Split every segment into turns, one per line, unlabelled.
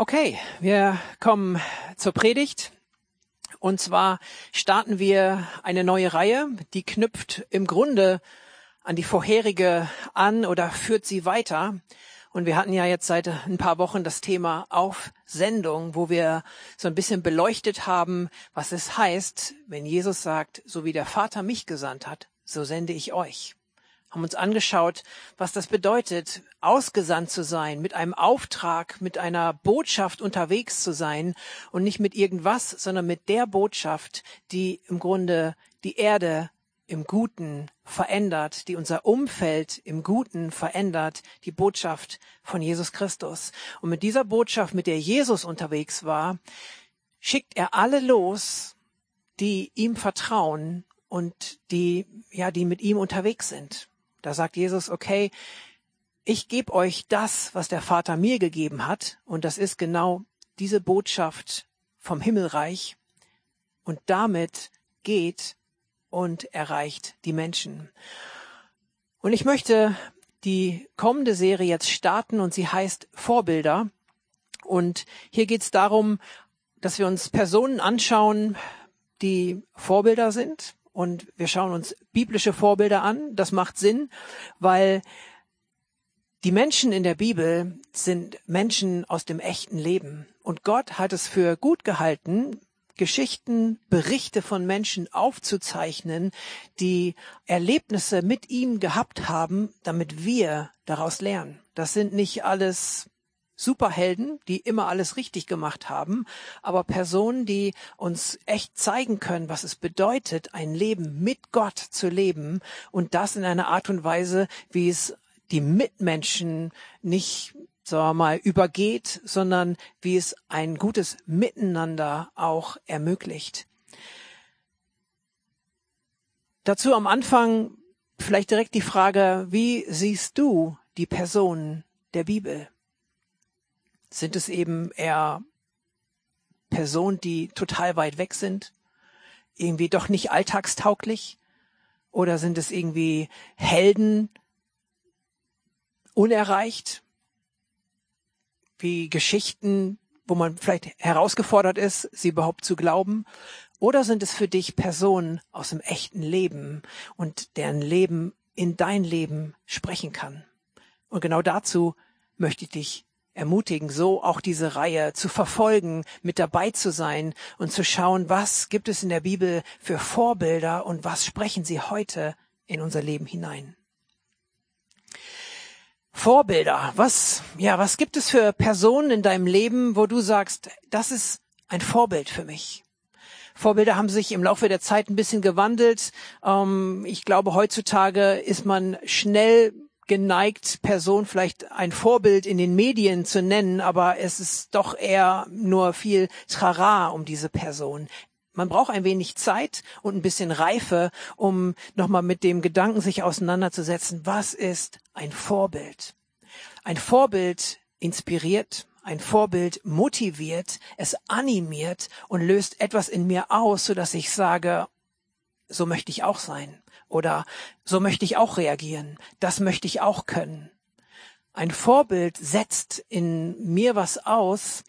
Okay, wir kommen zur Predigt. Und zwar starten wir eine neue Reihe, die knüpft im Grunde an die vorherige an oder führt sie weiter. Und wir hatten ja jetzt seit ein paar Wochen das Thema Aufsendung, wo wir so ein bisschen beleuchtet haben, was es heißt, wenn Jesus sagt, so wie der Vater mich gesandt hat, so sende ich euch haben uns angeschaut, was das bedeutet, ausgesandt zu sein, mit einem Auftrag, mit einer Botschaft unterwegs zu sein und nicht mit irgendwas, sondern mit der Botschaft, die im Grunde die Erde im Guten verändert, die unser Umfeld im Guten verändert, die Botschaft von Jesus Christus. Und mit dieser Botschaft, mit der Jesus unterwegs war, schickt er alle los, die ihm vertrauen und die, ja, die mit ihm unterwegs sind. Da sagt Jesus, okay, ich gebe euch das, was der Vater mir gegeben hat, und das ist genau diese Botschaft vom Himmelreich, und damit geht und erreicht die Menschen. Und ich möchte die kommende Serie jetzt starten und sie heißt Vorbilder. Und hier geht es darum, dass wir uns Personen anschauen, die Vorbilder sind, und wir schauen uns biblische Vorbilder an. Das macht Sinn, weil die Menschen in der Bibel sind Menschen aus dem echten Leben. Und Gott hat es für gut gehalten, Geschichten, Berichte von Menschen aufzuzeichnen, die Erlebnisse mit ihm gehabt haben, damit wir daraus lernen. Das sind nicht alles Superhelden, die immer alles richtig gemacht haben, aber Personen, die uns echt zeigen können, was es bedeutet, ein Leben mit Gott zu leben und das in einer Art und Weise, wie es die Mitmenschen nicht sagen wir mal, übergeht, sondern wie es ein gutes Miteinander auch ermöglicht. Dazu am Anfang vielleicht direkt die Frage, wie siehst du die Personen der Bibel? Sind es eben eher Personen, die total weit weg sind? Irgendwie doch nicht alltagstauglich? Oder sind es irgendwie Helden unerreicht? Wie Geschichten, wo man vielleicht herausgefordert ist, sie überhaupt zu glauben? Oder sind es für dich Personen aus dem echten Leben und deren Leben in dein Leben sprechen kann? Und genau dazu möchte ich dich ermutigen, so auch diese Reihe zu verfolgen, mit dabei zu sein und zu schauen, was gibt es in der Bibel für Vorbilder und was sprechen sie heute in unser Leben hinein. Vorbilder, was, ja, was gibt es für Personen in deinem Leben, wo du sagst, das ist ein Vorbild für mich? Vorbilder haben sich im Laufe der Zeit ein bisschen gewandelt. Ähm, ich glaube, heutzutage ist man schnell geneigt, Person vielleicht ein Vorbild in den Medien zu nennen, aber es ist doch eher nur viel Trara um diese Person. Man braucht ein wenig Zeit und ein bisschen Reife, um nochmal mit dem Gedanken sich auseinanderzusetzen, was ist ein Vorbild? Ein Vorbild inspiriert, ein Vorbild motiviert, es animiert und löst etwas in mir aus, so dass ich sage, so möchte ich auch sein. Oder so möchte ich auch reagieren. Das möchte ich auch können. Ein Vorbild setzt in mir was aus,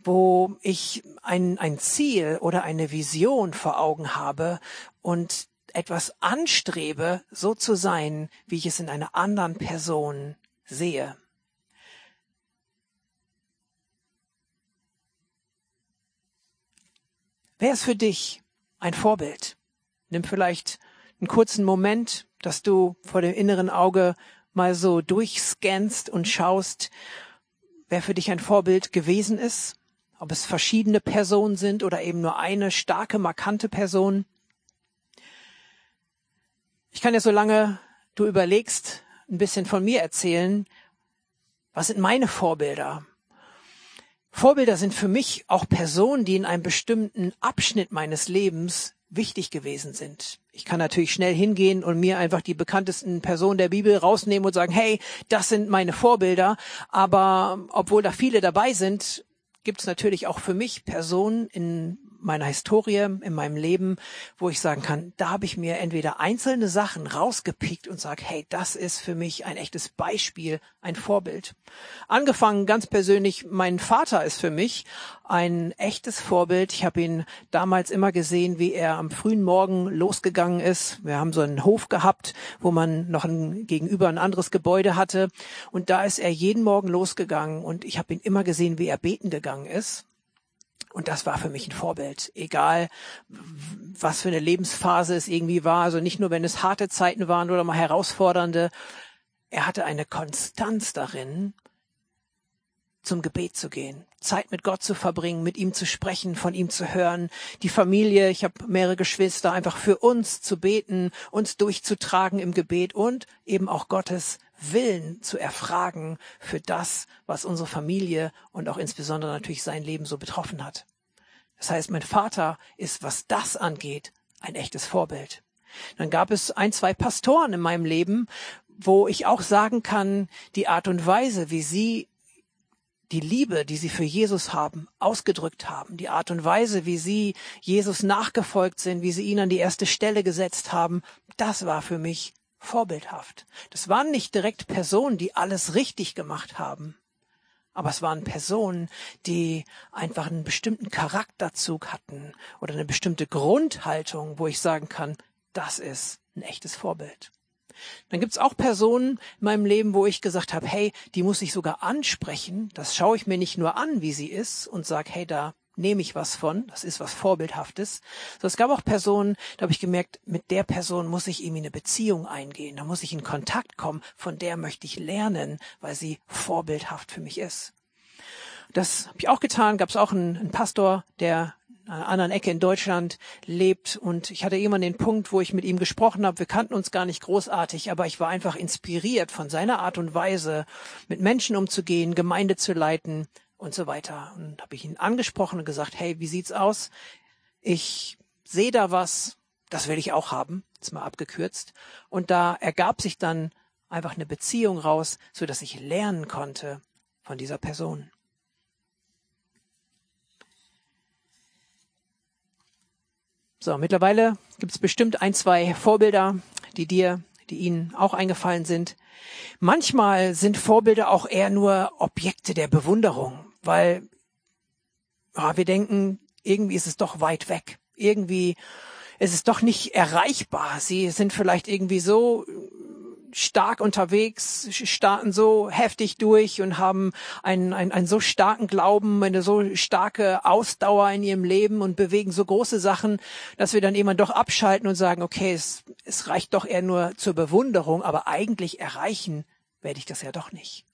wo ich ein, ein Ziel oder eine Vision vor Augen habe und etwas anstrebe, so zu sein, wie ich es in einer anderen Person sehe. Wer ist für dich ein Vorbild? Nimm vielleicht einen kurzen Moment, dass du vor dem inneren Auge mal so durchscannst und schaust, wer für dich ein Vorbild gewesen ist, ob es verschiedene Personen sind oder eben nur eine starke, markante Person. Ich kann ja, solange du überlegst, ein bisschen von mir erzählen. Was sind meine Vorbilder? Vorbilder sind für mich auch Personen, die in einem bestimmten Abschnitt meines Lebens wichtig gewesen sind. Ich kann natürlich schnell hingehen und mir einfach die bekanntesten Personen der Bibel rausnehmen und sagen, hey, das sind meine Vorbilder. Aber obwohl da viele dabei sind, gibt es natürlich auch für mich Personen in meiner Historie, in meinem Leben, wo ich sagen kann, da habe ich mir entweder einzelne Sachen rausgepickt und sage, hey, das ist für mich ein echtes Beispiel, ein Vorbild. Angefangen ganz persönlich, mein Vater ist für mich ein echtes Vorbild. Ich habe ihn damals immer gesehen, wie er am frühen Morgen losgegangen ist. Wir haben so einen Hof gehabt, wo man noch ein, gegenüber ein anderes Gebäude hatte. Und da ist er jeden Morgen losgegangen und ich habe ihn immer gesehen, wie er beten gegangen ist. Und das war für mich ein Vorbild, egal was für eine Lebensphase es irgendwie war. Also nicht nur, wenn es harte Zeiten waren oder mal herausfordernde. Er hatte eine Konstanz darin, zum Gebet zu gehen, Zeit mit Gott zu verbringen, mit ihm zu sprechen, von ihm zu hören, die Familie, ich habe mehrere Geschwister, einfach für uns zu beten, uns durchzutragen im Gebet und eben auch Gottes Willen zu erfragen für das, was unsere Familie und auch insbesondere natürlich sein Leben so betroffen hat. Das heißt, mein Vater ist, was das angeht, ein echtes Vorbild. Dann gab es ein, zwei Pastoren in meinem Leben, wo ich auch sagen kann, die Art und Weise, wie sie die Liebe, die sie für Jesus haben, ausgedrückt haben, die Art und Weise, wie sie Jesus nachgefolgt sind, wie sie ihn an die erste Stelle gesetzt haben, das war für mich vorbildhaft. Das waren nicht direkt Personen, die alles richtig gemacht haben, aber es waren Personen, die einfach einen bestimmten Charakterzug hatten oder eine bestimmte Grundhaltung, wo ich sagen kann, das ist ein echtes Vorbild. Dann gibt's auch Personen in meinem Leben, wo ich gesagt habe, hey, die muss ich sogar ansprechen. Das schaue ich mir nicht nur an, wie sie ist und sage, hey, da nehme ich was von, das ist was Vorbildhaftes. So, es gab auch Personen, da habe ich gemerkt, mit der Person muss ich irgendwie eine Beziehung eingehen, da muss ich in Kontakt kommen, von der möchte ich lernen, weil sie vorbildhaft für mich ist. Das habe ich auch getan, gab es auch einen, einen Pastor, der einer anderen Ecke in Deutschland lebt. Und ich hatte irgendwann den Punkt, wo ich mit ihm gesprochen habe. Wir kannten uns gar nicht großartig, aber ich war einfach inspiriert von seiner Art und Weise, mit Menschen umzugehen, Gemeinde zu leiten und so weiter. Und habe ich ihn angesprochen und gesagt, hey, wie sieht's aus? Ich sehe da was, das will ich auch haben, jetzt mal abgekürzt. Und da ergab sich dann einfach eine Beziehung raus, so dass ich lernen konnte von dieser Person. So, mittlerweile gibt es bestimmt ein, zwei Vorbilder, die dir, die Ihnen auch eingefallen sind. Manchmal sind Vorbilder auch eher nur Objekte der Bewunderung, weil ja, wir denken, irgendwie ist es doch weit weg. Irgendwie ist es doch nicht erreichbar. Sie sind vielleicht irgendwie so stark unterwegs, starten so heftig durch und haben einen, einen, einen so starken Glauben, eine so starke Ausdauer in ihrem Leben und bewegen so große Sachen, dass wir dann irgendwann doch abschalten und sagen, okay, es, es reicht doch eher nur zur Bewunderung, aber eigentlich erreichen werde ich das ja doch nicht.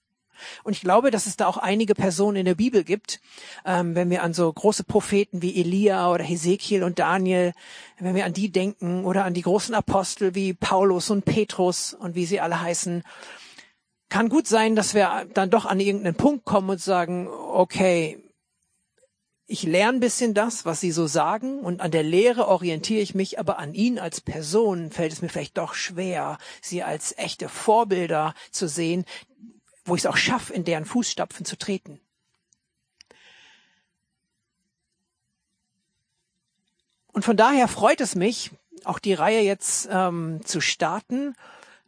Und ich glaube, dass es da auch einige Personen in der Bibel gibt, ähm, wenn wir an so große Propheten wie Elia oder Hesekiel und Daniel, wenn wir an die denken oder an die großen Apostel wie Paulus und Petrus und wie sie alle heißen, kann gut sein, dass wir dann doch an irgendeinen Punkt kommen und sagen, okay, ich lerne ein bisschen das, was sie so sagen und an der Lehre orientiere ich mich, aber an ihnen als Person fällt es mir vielleicht doch schwer, sie als echte Vorbilder zu sehen, wo ich es auch schaffe, in deren Fußstapfen zu treten. Und von daher freut es mich, auch die Reihe jetzt ähm, zu starten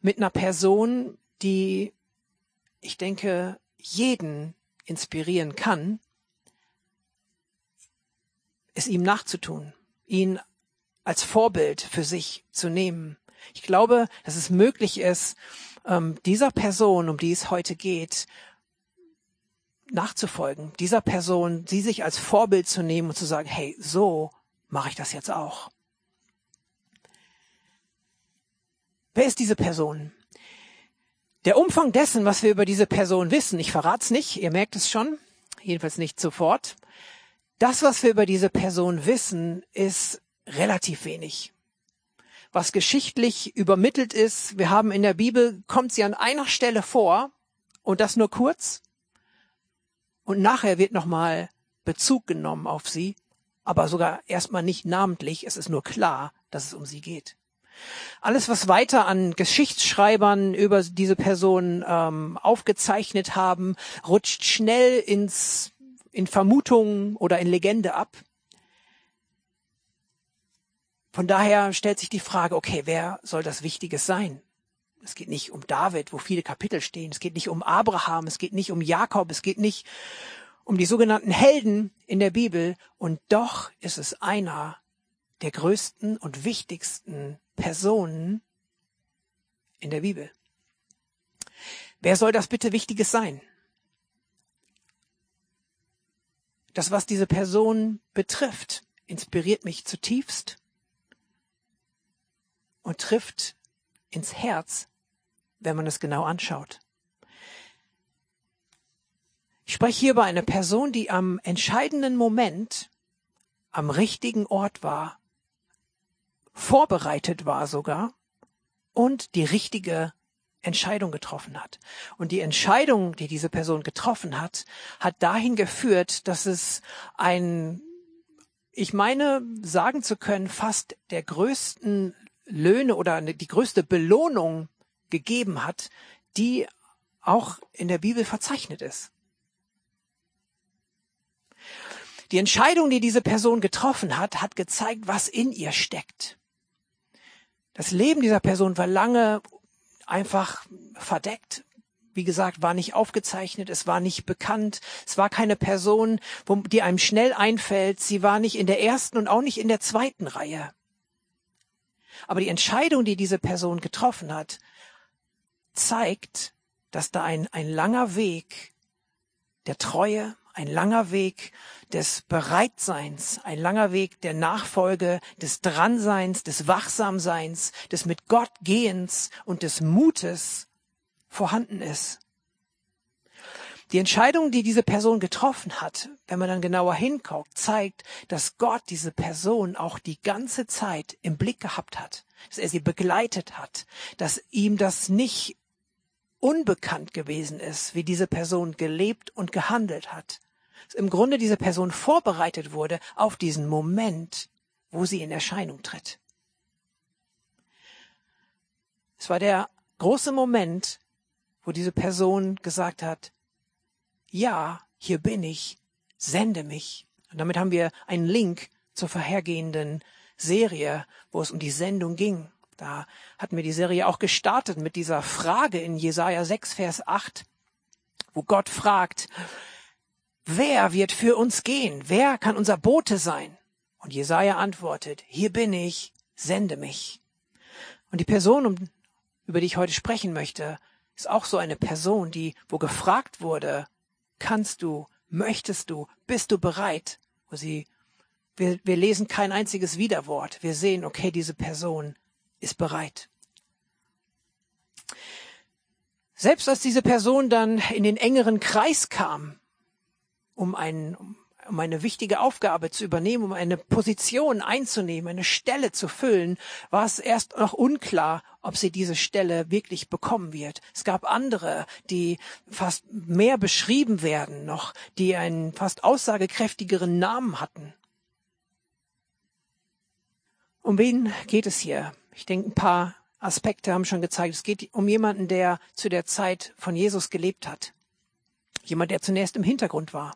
mit einer Person, die, ich denke, jeden inspirieren kann, es ihm nachzutun, ihn als Vorbild für sich zu nehmen. Ich glaube, dass es möglich ist, ähm, dieser Person, um die es heute geht, nachzufolgen, dieser Person, sie sich als Vorbild zu nehmen und zu sagen, hey, so mache ich das jetzt auch. Wer ist diese Person? Der Umfang dessen, was wir über diese Person wissen, ich verrate es nicht, ihr merkt es schon, jedenfalls nicht sofort. Das, was wir über diese Person wissen, ist relativ wenig was geschichtlich übermittelt ist. Wir haben in der Bibel, kommt sie an einer Stelle vor und das nur kurz. Und nachher wird nochmal Bezug genommen auf sie, aber sogar erstmal nicht namentlich. Es ist nur klar, dass es um sie geht. Alles, was weiter an Geschichtsschreibern über diese Person ähm, aufgezeichnet haben, rutscht schnell ins, in Vermutungen oder in Legende ab. Von daher stellt sich die Frage, okay, wer soll das Wichtiges sein? Es geht nicht um David, wo viele Kapitel stehen. Es geht nicht um Abraham. Es geht nicht um Jakob. Es geht nicht um die sogenannten Helden in der Bibel. Und doch ist es einer der größten und wichtigsten Personen in der Bibel. Wer soll das bitte Wichtiges sein? Das, was diese Person betrifft, inspiriert mich zutiefst und trifft ins Herz, wenn man es genau anschaut. Ich spreche hier über eine Person, die am entscheidenden Moment am richtigen Ort war, vorbereitet war sogar und die richtige Entscheidung getroffen hat. Und die Entscheidung, die diese Person getroffen hat, hat dahin geführt, dass es ein, ich meine, sagen zu können, fast der größten Löhne oder die größte Belohnung gegeben hat, die auch in der Bibel verzeichnet ist. Die Entscheidung, die diese Person getroffen hat, hat gezeigt, was in ihr steckt. Das Leben dieser Person war lange einfach verdeckt. Wie gesagt, war nicht aufgezeichnet, es war nicht bekannt, es war keine Person, die einem schnell einfällt, sie war nicht in der ersten und auch nicht in der zweiten Reihe. Aber die Entscheidung, die diese Person getroffen hat, zeigt, dass da ein, ein langer Weg der Treue, ein langer Weg des Bereitseins, ein langer Weg der Nachfolge, des Dranseins, des Wachsamseins, des mit Gott Gehens und des Mutes vorhanden ist. Die Entscheidung, die diese Person getroffen hat, wenn man dann genauer hinguckt, zeigt, dass Gott diese Person auch die ganze Zeit im Blick gehabt hat, dass er sie begleitet hat, dass ihm das nicht unbekannt gewesen ist, wie diese Person gelebt und gehandelt hat. Dass im Grunde diese Person vorbereitet wurde auf diesen Moment, wo sie in Erscheinung tritt. Es war der große Moment, wo diese Person gesagt hat, ja, hier bin ich, sende mich. Und damit haben wir einen Link zur vorhergehenden Serie, wo es um die Sendung ging. Da hatten wir die Serie auch gestartet mit dieser Frage in Jesaja 6, Vers 8, wo Gott fragt, wer wird für uns gehen? Wer kann unser Bote sein? Und Jesaja antwortet, hier bin ich, sende mich. Und die Person, über die ich heute sprechen möchte, ist auch so eine Person, die, wo gefragt wurde, kannst du, möchtest du, bist du bereit? Wo sie, wir, wir lesen kein einziges Widerwort. Wir sehen, okay, diese Person ist bereit. Selbst als diese Person dann in den engeren Kreis kam, um einen, um eine wichtige Aufgabe zu übernehmen, um eine Position einzunehmen, eine Stelle zu füllen, war es erst noch unklar, ob sie diese Stelle wirklich bekommen wird. Es gab andere, die fast mehr beschrieben werden noch, die einen fast aussagekräftigeren Namen hatten. Um wen geht es hier? Ich denke, ein paar Aspekte haben schon gezeigt. Es geht um jemanden, der zu der Zeit von Jesus gelebt hat. Jemand, der zunächst im Hintergrund war.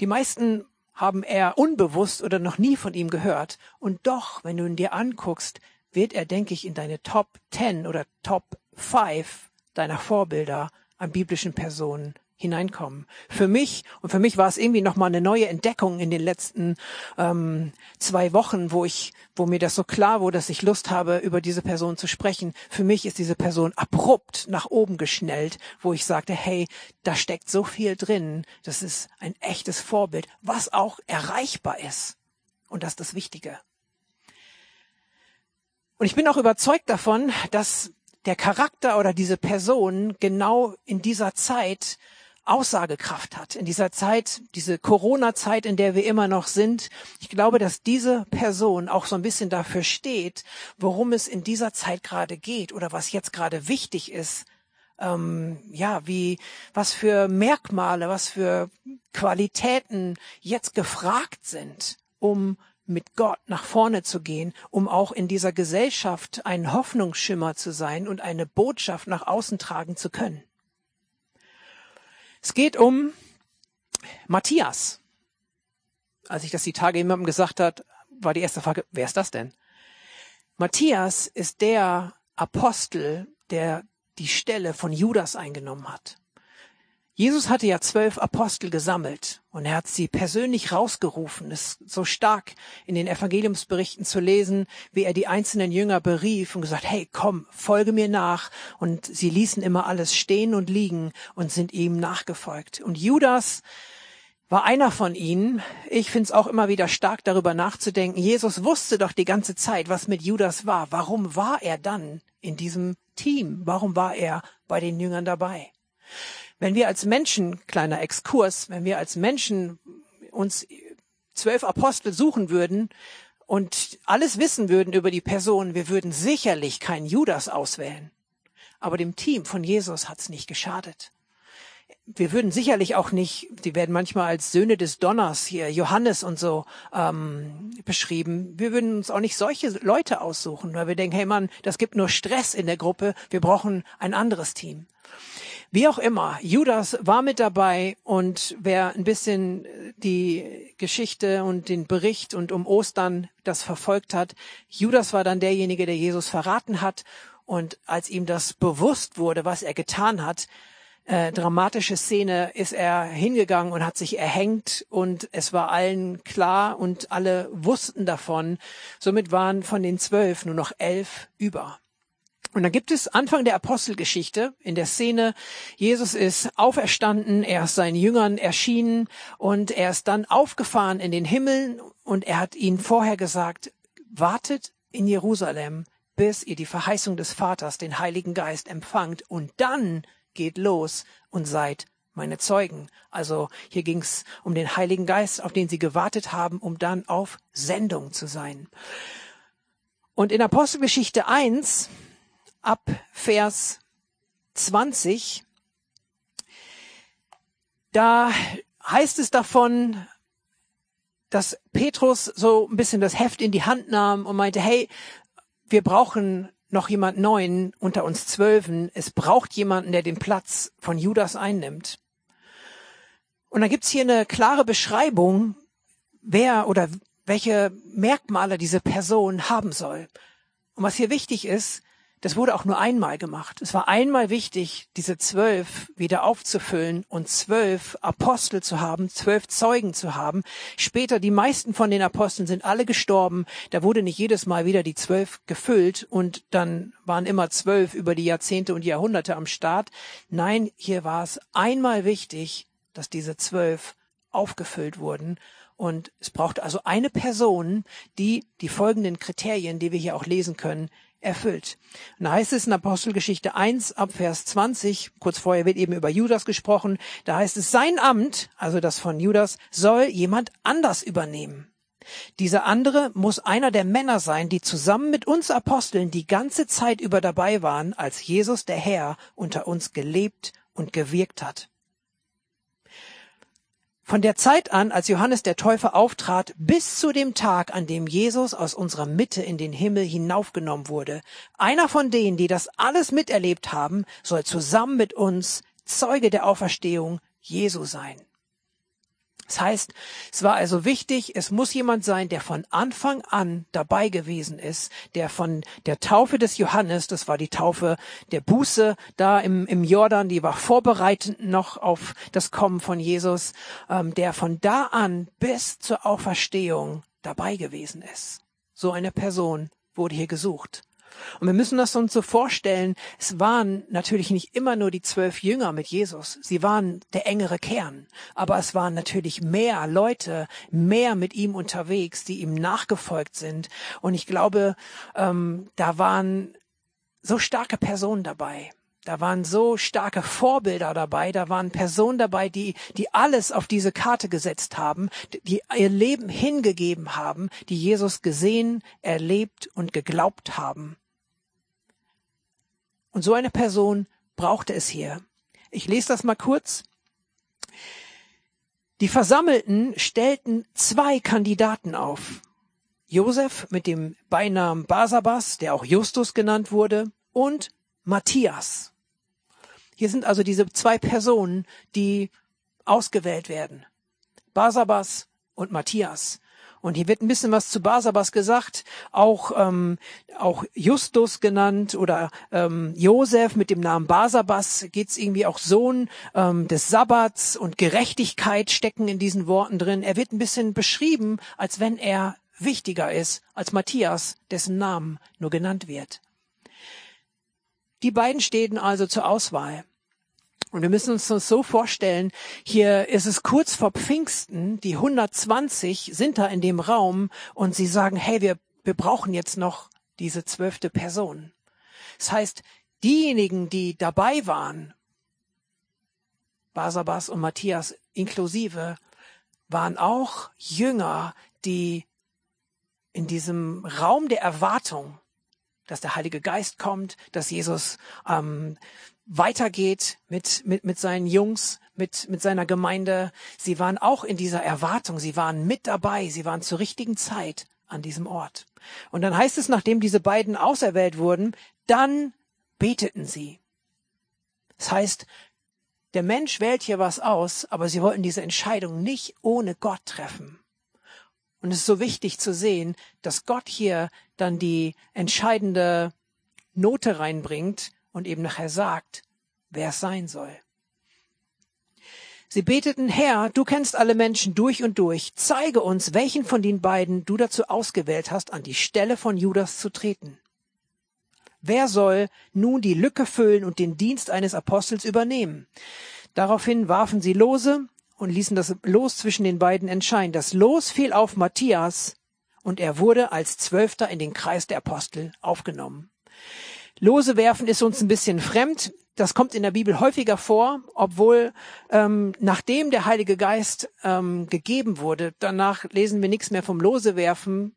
Die meisten haben eher unbewusst oder noch nie von ihm gehört. Und doch, wenn du ihn dir anguckst, wird er, denke ich, in deine Top 10 oder Top 5 deiner Vorbilder an biblischen Personen hineinkommen. Für mich und für mich war es irgendwie noch mal eine neue Entdeckung in den letzten ähm, zwei Wochen, wo ich, wo mir das so klar wurde, dass ich Lust habe, über diese Person zu sprechen. Für mich ist diese Person abrupt nach oben geschnellt, wo ich sagte, hey, da steckt so viel drin. Das ist ein echtes Vorbild, was auch erreichbar ist. Und das ist das Wichtige. Und ich bin auch überzeugt davon, dass der Charakter oder diese Person genau in dieser Zeit Aussagekraft hat. In dieser Zeit, diese Corona-Zeit, in der wir immer noch sind. Ich glaube, dass diese Person auch so ein bisschen dafür steht, worum es in dieser Zeit gerade geht oder was jetzt gerade wichtig ist. Ähm, ja, wie, was für Merkmale, was für Qualitäten jetzt gefragt sind, um mit Gott nach vorne zu gehen, um auch in dieser Gesellschaft ein Hoffnungsschimmer zu sein und eine Botschaft nach außen tragen zu können. Es geht um Matthias. als ich das die Tage jemandem gesagt hat, war die erste Frage, wer ist das denn? Matthias ist der Apostel, der die Stelle von Judas eingenommen hat. Jesus hatte ja zwölf Apostel gesammelt und er hat sie persönlich rausgerufen. Es ist so stark in den Evangeliumsberichten zu lesen, wie er die einzelnen Jünger berief und gesagt, hey, komm, folge mir nach. Und sie ließen immer alles stehen und liegen und sind ihm nachgefolgt. Und Judas war einer von ihnen. Ich finde es auch immer wieder stark darüber nachzudenken. Jesus wusste doch die ganze Zeit, was mit Judas war. Warum war er dann in diesem Team? Warum war er bei den Jüngern dabei? Wenn wir als Menschen, kleiner Exkurs, wenn wir als Menschen uns zwölf Apostel suchen würden und alles wissen würden über die Person, wir würden sicherlich keinen Judas auswählen. Aber dem Team von Jesus hat's nicht geschadet. Wir würden sicherlich auch nicht, die werden manchmal als Söhne des Donners hier, Johannes und so ähm, beschrieben. Wir würden uns auch nicht solche Leute aussuchen, weil wir denken, hey Mann, das gibt nur Stress in der Gruppe, wir brauchen ein anderes Team. Wie auch immer, Judas war mit dabei und wer ein bisschen die Geschichte und den Bericht und um Ostern das verfolgt hat, Judas war dann derjenige, der Jesus verraten hat und als ihm das bewusst wurde, was er getan hat, äh, dramatische Szene, ist er hingegangen und hat sich erhängt und es war allen klar und alle wussten davon. Somit waren von den zwölf nur noch elf über. Und dann gibt es Anfang der Apostelgeschichte in der Szene, Jesus ist auferstanden, er ist seinen Jüngern erschienen und er ist dann aufgefahren in den Himmel und er hat ihnen vorher gesagt, wartet in Jerusalem, bis ihr die Verheißung des Vaters, den Heiligen Geist empfangt und dann geht los und seid meine Zeugen. Also hier ging es um den Heiligen Geist, auf den sie gewartet haben, um dann auf Sendung zu sein. Und in Apostelgeschichte 1 ab Vers 20, da heißt es davon, dass Petrus so ein bisschen das Heft in die Hand nahm und meinte, hey, wir brauchen noch jemand Neuen unter uns Zwölfen. Es braucht jemanden, der den Platz von Judas einnimmt. Und dann gibt's hier eine klare Beschreibung, wer oder welche Merkmale diese Person haben soll. Und was hier wichtig ist, das wurde auch nur einmal gemacht. Es war einmal wichtig, diese zwölf wieder aufzufüllen und zwölf Apostel zu haben, zwölf Zeugen zu haben. Später, die meisten von den Aposteln sind alle gestorben. Da wurde nicht jedes Mal wieder die zwölf gefüllt und dann waren immer zwölf über die Jahrzehnte und Jahrhunderte am Start. Nein, hier war es einmal wichtig, dass diese zwölf aufgefüllt wurden und es braucht also eine Person, die die folgenden Kriterien, die wir hier auch lesen können, erfüllt. Und da heißt es in Apostelgeschichte 1 ab Vers 20, kurz vorher wird eben über Judas gesprochen, da heißt es, sein Amt, also das von Judas, soll jemand anders übernehmen. Dieser andere muss einer der Männer sein, die zusammen mit uns Aposteln die ganze Zeit über dabei waren, als Jesus der Herr unter uns gelebt und gewirkt hat. Von der Zeit an, als Johannes der Täufer auftrat, bis zu dem Tag, an dem Jesus aus unserer Mitte in den Himmel hinaufgenommen wurde, einer von denen, die das alles miterlebt haben, soll zusammen mit uns Zeuge der Auferstehung Jesu sein. Das heißt, es war also wichtig, es muss jemand sein, der von Anfang an dabei gewesen ist, der von der Taufe des Johannes, das war die Taufe der Buße da im, im Jordan, die war vorbereitend noch auf das Kommen von Jesus, ähm, der von da an bis zur Auferstehung dabei gewesen ist. So eine Person wurde hier gesucht. Und wir müssen das uns so vorstellen, es waren natürlich nicht immer nur die zwölf Jünger mit Jesus, sie waren der engere Kern, aber es waren natürlich mehr Leute, mehr mit ihm unterwegs, die ihm nachgefolgt sind. Und ich glaube, ähm, da waren so starke Personen dabei. Da waren so starke Vorbilder dabei, da waren Personen dabei, die, die alles auf diese Karte gesetzt haben, die ihr Leben hingegeben haben, die Jesus gesehen, erlebt und geglaubt haben. Und so eine Person brauchte es hier. Ich lese das mal kurz. Die Versammelten stellten zwei Kandidaten auf. Josef mit dem Beinamen Basabas, der auch Justus genannt wurde, und Matthias. Hier sind also diese zwei Personen, die ausgewählt werden. Basabas und Matthias. Und hier wird ein bisschen was zu Basabas gesagt, auch, ähm, auch Justus genannt oder ähm, Josef mit dem Namen Basabas geht's irgendwie auch Sohn ähm, des Sabbats und Gerechtigkeit stecken in diesen Worten drin. Er wird ein bisschen beschrieben, als wenn er wichtiger ist als Matthias, dessen Namen nur genannt wird. Die beiden stehen also zur Auswahl. Und wir müssen uns das so vorstellen, hier ist es kurz vor Pfingsten, die 120 sind da in dem Raum und sie sagen, hey, wir, wir brauchen jetzt noch diese zwölfte Person. Das heißt, diejenigen, die dabei waren, Basabas und Matthias inklusive, waren auch Jünger, die in diesem Raum der Erwartung, dass der Heilige Geist kommt, dass Jesus ähm, weitergeht mit, mit, mit seinen Jungs, mit, mit seiner Gemeinde. Sie waren auch in dieser Erwartung, sie waren mit dabei, sie waren zur richtigen Zeit an diesem Ort. Und dann heißt es, nachdem diese beiden auserwählt wurden, dann beteten sie. Das heißt, der Mensch wählt hier was aus, aber sie wollten diese Entscheidung nicht ohne Gott treffen. Und es ist so wichtig zu sehen, dass Gott hier dann die entscheidende Note reinbringt, und eben nachher sagt, wer es sein soll. Sie beteten, Herr, du kennst alle Menschen durch und durch, zeige uns, welchen von den beiden du dazu ausgewählt hast, an die Stelle von Judas zu treten. Wer soll nun die Lücke füllen und den Dienst eines Apostels übernehmen? Daraufhin warfen sie Lose und ließen das Los zwischen den beiden entscheiden. Das Los fiel auf Matthias und er wurde als Zwölfter in den Kreis der Apostel aufgenommen. Lose werfen ist uns ein bisschen fremd. Das kommt in der Bibel häufiger vor, obwohl ähm, nachdem der Heilige Geist ähm, gegeben wurde, danach lesen wir nichts mehr vom Lose werfen.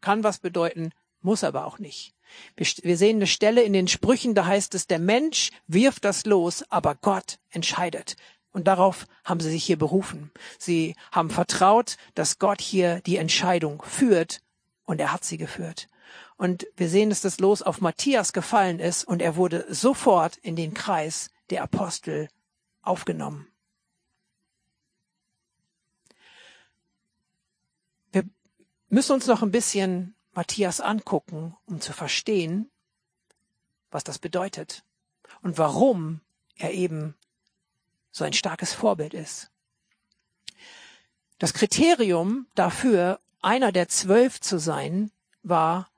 Kann was bedeuten, muss aber auch nicht. Wir, wir sehen eine Stelle in den Sprüchen, da heißt es, der Mensch wirft das Los, aber Gott entscheidet. Und darauf haben sie sich hier berufen. Sie haben vertraut, dass Gott hier die Entscheidung führt und er hat sie geführt. Und wir sehen, dass das Los auf Matthias gefallen ist und er wurde sofort in den Kreis der Apostel aufgenommen. Wir müssen uns noch ein bisschen Matthias angucken, um zu verstehen, was das bedeutet und warum er eben so ein starkes Vorbild ist. Das Kriterium dafür, einer der zwölf zu sein, war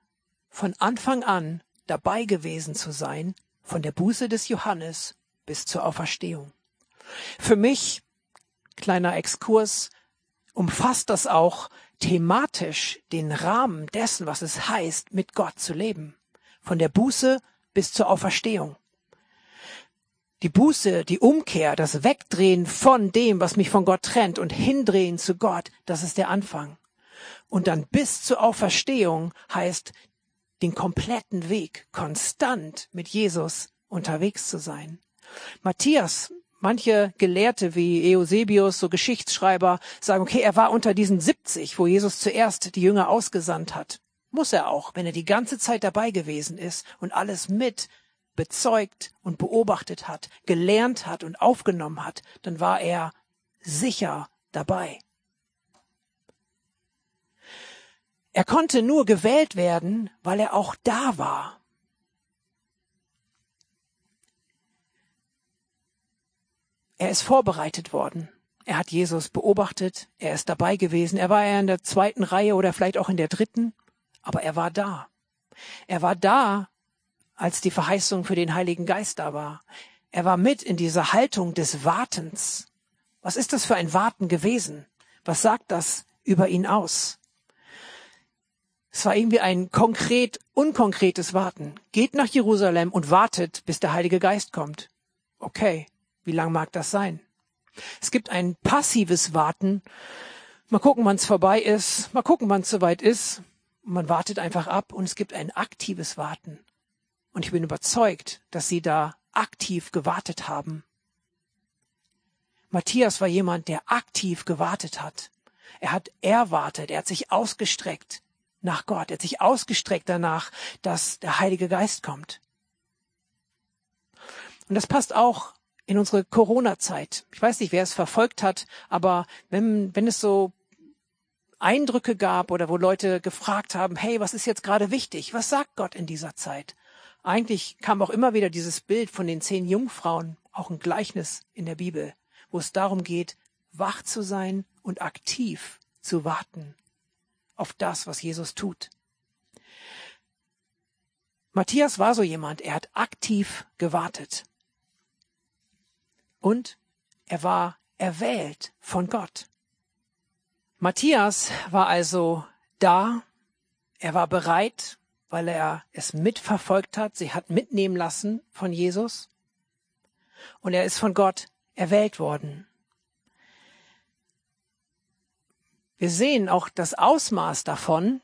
von Anfang an dabei gewesen zu sein, von der Buße des Johannes bis zur Auferstehung. Für mich, kleiner Exkurs, umfasst das auch thematisch den Rahmen dessen, was es heißt, mit Gott zu leben. Von der Buße bis zur Auferstehung. Die Buße, die Umkehr, das Wegdrehen von dem, was mich von Gott trennt und hindrehen zu Gott, das ist der Anfang. Und dann bis zur Auferstehung heißt den kompletten Weg konstant mit Jesus unterwegs zu sein. Matthias, manche Gelehrte wie Eusebius, so Geschichtsschreiber, sagen, okay, er war unter diesen 70, wo Jesus zuerst die Jünger ausgesandt hat. Muss er auch, wenn er die ganze Zeit dabei gewesen ist und alles mit bezeugt und beobachtet hat, gelernt hat und aufgenommen hat, dann war er sicher dabei. Er konnte nur gewählt werden, weil er auch da war. Er ist vorbereitet worden. Er hat Jesus beobachtet, er ist dabei gewesen, er war eher in der zweiten Reihe oder vielleicht auch in der dritten, aber er war da. Er war da, als die Verheißung für den Heiligen Geist da war. Er war mit in dieser Haltung des Wartens. Was ist das für ein Warten gewesen? Was sagt das über ihn aus? Es war irgendwie ein konkret, unkonkretes Warten. Geht nach Jerusalem und wartet, bis der Heilige Geist kommt. Okay, wie lang mag das sein? Es gibt ein passives Warten. Mal gucken, wann es vorbei ist. Mal gucken, wann es soweit ist. man wartet einfach ab. Und es gibt ein aktives Warten. Und ich bin überzeugt, dass sie da aktiv gewartet haben. Matthias war jemand, der aktiv gewartet hat. Er hat erwartet, er hat sich ausgestreckt nach Gott. Er hat sich ausgestreckt danach, dass der Heilige Geist kommt. Und das passt auch in unsere Corona-Zeit. Ich weiß nicht, wer es verfolgt hat, aber wenn, wenn es so Eindrücke gab oder wo Leute gefragt haben, hey, was ist jetzt gerade wichtig? Was sagt Gott in dieser Zeit? Eigentlich kam auch immer wieder dieses Bild von den zehn Jungfrauen, auch ein Gleichnis in der Bibel, wo es darum geht, wach zu sein und aktiv zu warten auf das, was Jesus tut. Matthias war so jemand, er hat aktiv gewartet. Und er war erwählt von Gott. Matthias war also da, er war bereit, weil er es mitverfolgt hat, sie hat mitnehmen lassen von Jesus und er ist von Gott erwählt worden. Wir sehen auch das Ausmaß davon,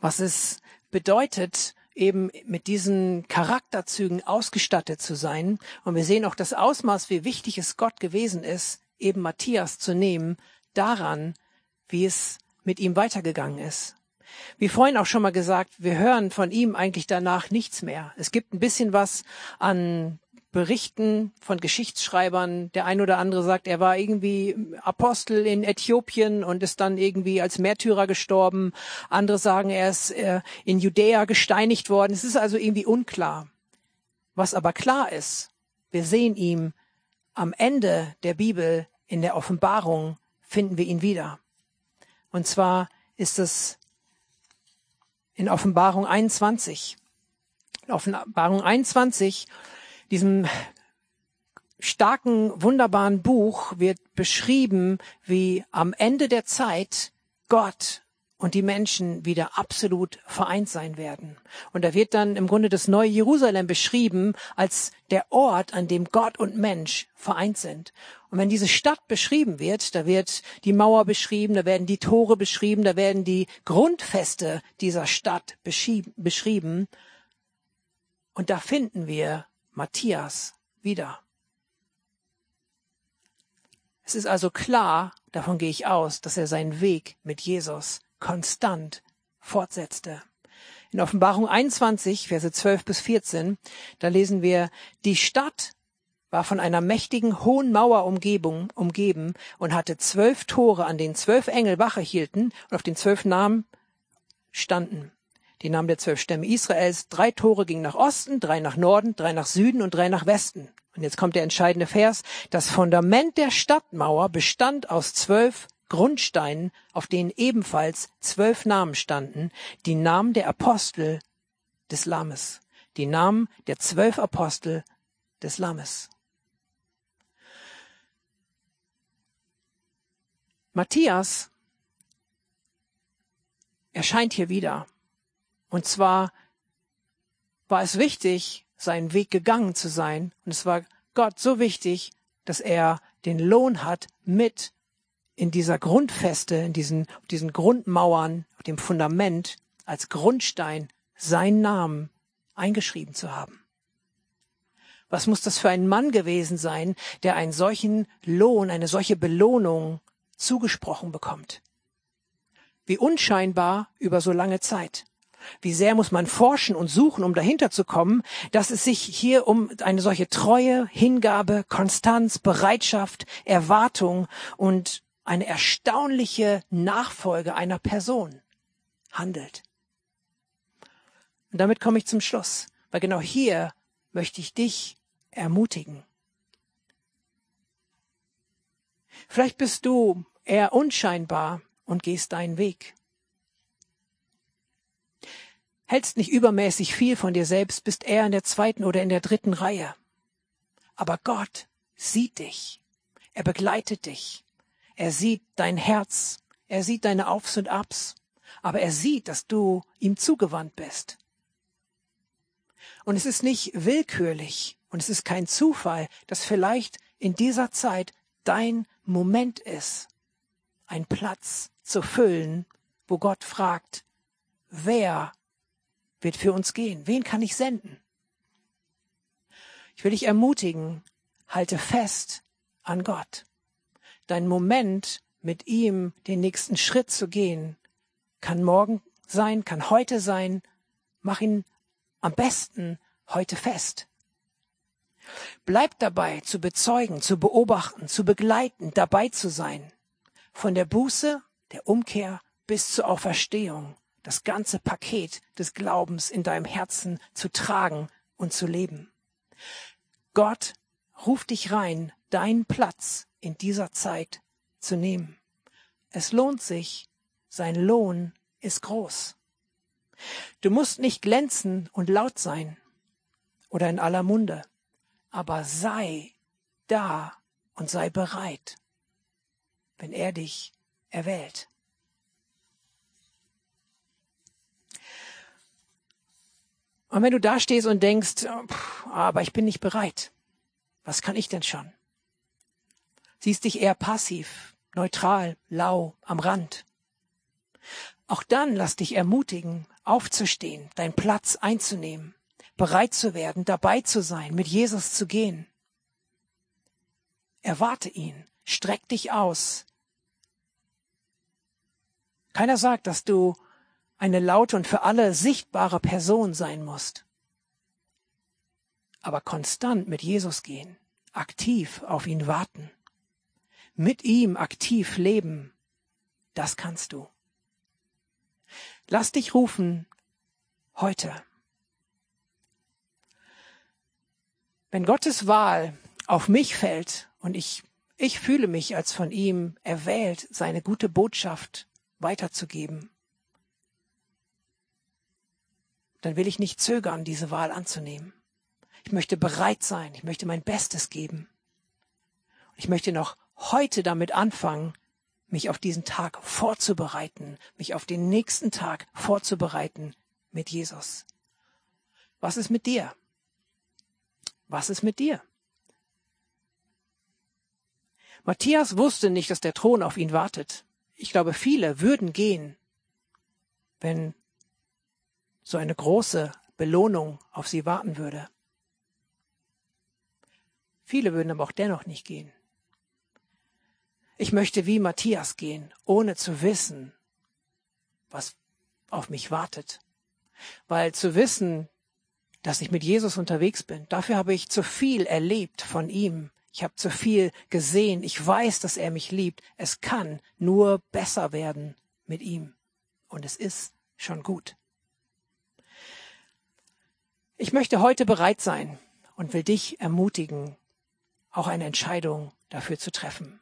was es bedeutet, eben mit diesen Charakterzügen ausgestattet zu sein. Und wir sehen auch das Ausmaß, wie wichtig es Gott gewesen ist, eben Matthias zu nehmen, daran, wie es mit ihm weitergegangen ist. Wie vorhin auch schon mal gesagt, wir hören von ihm eigentlich danach nichts mehr. Es gibt ein bisschen was an Berichten von Geschichtsschreibern. Der ein oder andere sagt, er war irgendwie Apostel in Äthiopien und ist dann irgendwie als Märtyrer gestorben. Andere sagen, er ist äh, in Judäa gesteinigt worden. Es ist also irgendwie unklar. Was aber klar ist, wir sehen ihm am Ende der Bibel in der Offenbarung finden wir ihn wieder. Und zwar ist es in Offenbarung 21. In Offenbarung 21 diesem starken, wunderbaren Buch wird beschrieben, wie am Ende der Zeit Gott und die Menschen wieder absolut vereint sein werden. Und da wird dann im Grunde das neue Jerusalem beschrieben als der Ort, an dem Gott und Mensch vereint sind. Und wenn diese Stadt beschrieben wird, da wird die Mauer beschrieben, da werden die Tore beschrieben, da werden die Grundfeste dieser Stadt beschrieben. Und da finden wir Matthias wieder. Es ist also klar, davon gehe ich aus, dass er seinen Weg mit Jesus konstant fortsetzte. In Offenbarung 21, Verse 12 bis 14, da lesen wir, die Stadt war von einer mächtigen hohen Mauer umgebung, umgeben und hatte zwölf Tore, an denen zwölf Engel Wache hielten und auf den zwölf Namen standen die Namen der zwölf Stämme Israels. Drei Tore gingen nach Osten, drei nach Norden, drei nach Süden und drei nach Westen. Und jetzt kommt der entscheidende Vers. Das Fundament der Stadtmauer bestand aus zwölf Grundsteinen, auf denen ebenfalls zwölf Namen standen, die Namen der Apostel des Lammes, die Namen der zwölf Apostel des Lammes. Matthias erscheint hier wieder und zwar war es wichtig, seinen Weg gegangen zu sein. Und es war Gott so wichtig, dass er den Lohn hat, mit in dieser Grundfeste, in diesen, diesen Grundmauern, dem Fundament als Grundstein seinen Namen eingeschrieben zu haben. Was muss das für ein Mann gewesen sein, der einen solchen Lohn, eine solche Belohnung zugesprochen bekommt? Wie unscheinbar über so lange Zeit. Wie sehr muss man forschen und suchen, um dahinter zu kommen, dass es sich hier um eine solche Treue, Hingabe, Konstanz, Bereitschaft, Erwartung und eine erstaunliche Nachfolge einer Person handelt. Und damit komme ich zum Schluss, weil genau hier möchte ich dich ermutigen. Vielleicht bist du eher unscheinbar und gehst deinen Weg hältst nicht übermäßig viel von dir selbst, bist eher in der zweiten oder in der dritten Reihe. Aber Gott sieht dich. Er begleitet dich. Er sieht dein Herz. Er sieht deine Aufs und Abs. Aber er sieht, dass du ihm zugewandt bist. Und es ist nicht willkürlich und es ist kein Zufall, dass vielleicht in dieser Zeit dein Moment ist, ein Platz zu füllen, wo Gott fragt, wer wird für uns gehen. Wen kann ich senden? Ich will dich ermutigen, halte fest an Gott. Dein Moment, mit ihm den nächsten Schritt zu gehen, kann morgen sein, kann heute sein. Mach ihn am besten heute fest. Bleib dabei, zu bezeugen, zu beobachten, zu begleiten, dabei zu sein. Von der Buße der Umkehr bis zur Auferstehung, das ganze Paket des Glaubens in deinem Herzen zu tragen und zu leben. Gott ruft dich rein, deinen Platz in dieser Zeit zu nehmen. Es lohnt sich, sein Lohn ist groß. Du musst nicht glänzen und laut sein oder in aller Munde, aber sei da und sei bereit, wenn er dich erwählt. Und wenn du da stehst und denkst, aber ich bin nicht bereit, was kann ich denn schon? Siehst dich eher passiv, neutral, lau, am Rand. Auch dann lass dich ermutigen, aufzustehen, deinen Platz einzunehmen, bereit zu werden, dabei zu sein, mit Jesus zu gehen. Erwarte ihn, streck dich aus. Keiner sagt, dass du eine laute und für alle sichtbare Person sein musst. Aber konstant mit Jesus gehen, aktiv auf ihn warten, mit ihm aktiv leben, das kannst du. Lass dich rufen heute. Wenn Gottes Wahl auf mich fällt und ich, ich fühle mich als von ihm erwählt, seine gute Botschaft weiterzugeben, dann will ich nicht zögern, diese Wahl anzunehmen. Ich möchte bereit sein, ich möchte mein Bestes geben. Ich möchte noch heute damit anfangen, mich auf diesen Tag vorzubereiten, mich auf den nächsten Tag vorzubereiten mit Jesus. Was ist mit dir? Was ist mit dir? Matthias wusste nicht, dass der Thron auf ihn wartet. Ich glaube, viele würden gehen, wenn so eine große Belohnung auf sie warten würde. Viele würden aber auch dennoch nicht gehen. Ich möchte wie Matthias gehen, ohne zu wissen, was auf mich wartet. Weil zu wissen, dass ich mit Jesus unterwegs bin, dafür habe ich zu viel erlebt von ihm. Ich habe zu viel gesehen. Ich weiß, dass er mich liebt. Es kann nur besser werden mit ihm. Und es ist schon gut. Ich möchte heute bereit sein und will dich ermutigen, auch eine Entscheidung dafür zu treffen.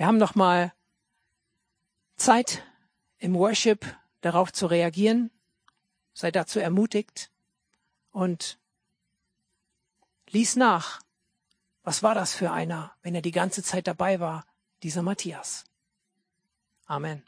Wir haben noch mal Zeit im Worship darauf zu reagieren. Sei dazu ermutigt und lies nach. Was war das für einer, wenn er die ganze Zeit dabei war? Dieser Matthias. Amen.